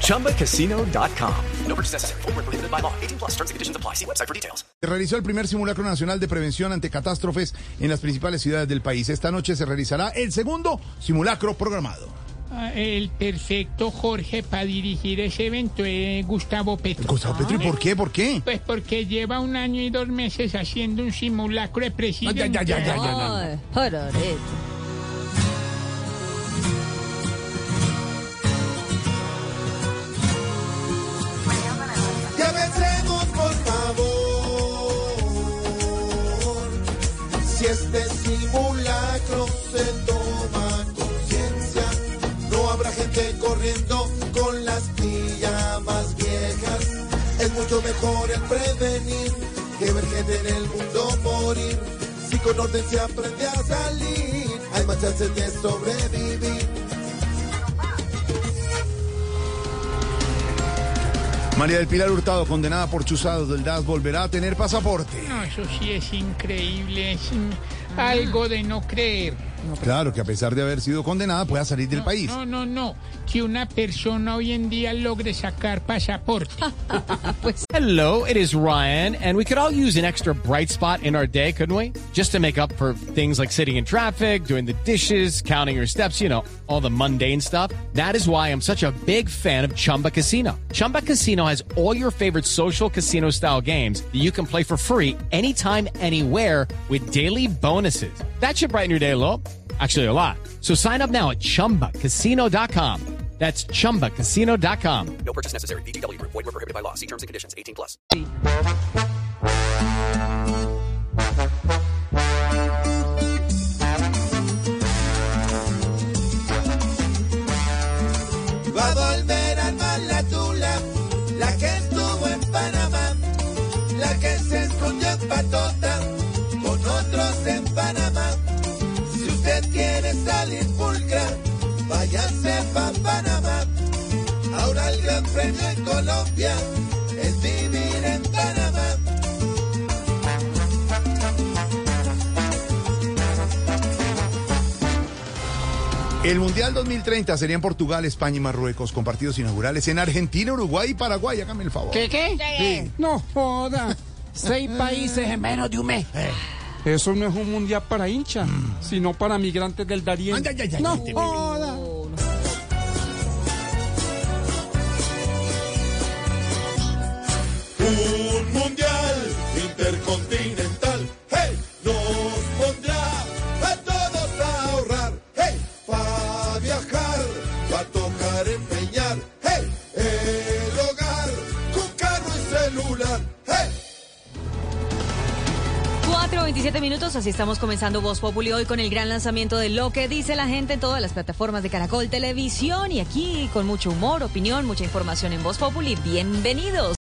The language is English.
ChumbaCasino.com. No purchase necessary. Full prohibited by law. 18 plus terms and conditions apply. See website for details. Se realizó el primer simulacro nacional de prevención ante catástrofes en las principales ciudades del país. Esta noche se realizará el segundo simulacro programado. El perfecto Jorge para dirigir ese evento es Gustavo Petro. Gustavo Petro, ¿y por qué? ¿Por qué? Pues porque lleva un año y dos meses haciendo un simulacro de presidente. ya, ya, ya, ya, ya, no, no. Ay, Jororete. Este simulacro se toma conciencia, no habrá gente corriendo con las pijamas viejas. Es mucho mejor el prevenir que ver gente en el mundo morir. Si con orden se aprende a salir, hay más chances de sobrevivir. María del Pilar Hurtado, condenada por chuzados del DAS, volverá a tener pasaporte. No, eso sí es increíble, es algo de no creer. Claro que a pesar de haber sido condenada, pueda salir del país. No, no, no, que una persona hoy en día logre sacar pasaporte. Hello, it is Ryan, and we could all use an extra bright spot in our day, couldn't we? Just to make up for things like sitting in traffic, doing the dishes, counting your steps, you know, all the mundane stuff. That is why I'm such a big fan of Chumba Casino. Chumba Casino has all your favorite social casino style games that you can play for free anytime, anywhere with daily bonuses. That should brighten your day a little. Actually, a lot. So sign up now at chumbacasino.com. That's chumbacasino.com. No purchase necessary. VGW Group. Void were prohibited by law. See terms and conditions. 18 plus. Va a volver a armar la tula, la que estuvo en Panamá, la que se escondió en Patota, Panamá. Ahora el gran premio en Colombia es vivir en Panamá. El Mundial 2030 sería en Portugal, España y Marruecos, con partidos inaugurales en Argentina, Uruguay y Paraguay. Hágame el favor. ¿Qué, qué? Sí. No joda. Seis países en menos de un mes. Eso no es un mundial para hinchas, sino para migrantes del Darién. Ay, ay, ay, ay, no 4.27 minutos, así estamos comenzando Voz Populi hoy con el gran lanzamiento de lo que dice la gente en todas las plataformas de Caracol Televisión y aquí con mucho humor, opinión, mucha información en Voz Populi. Bienvenidos.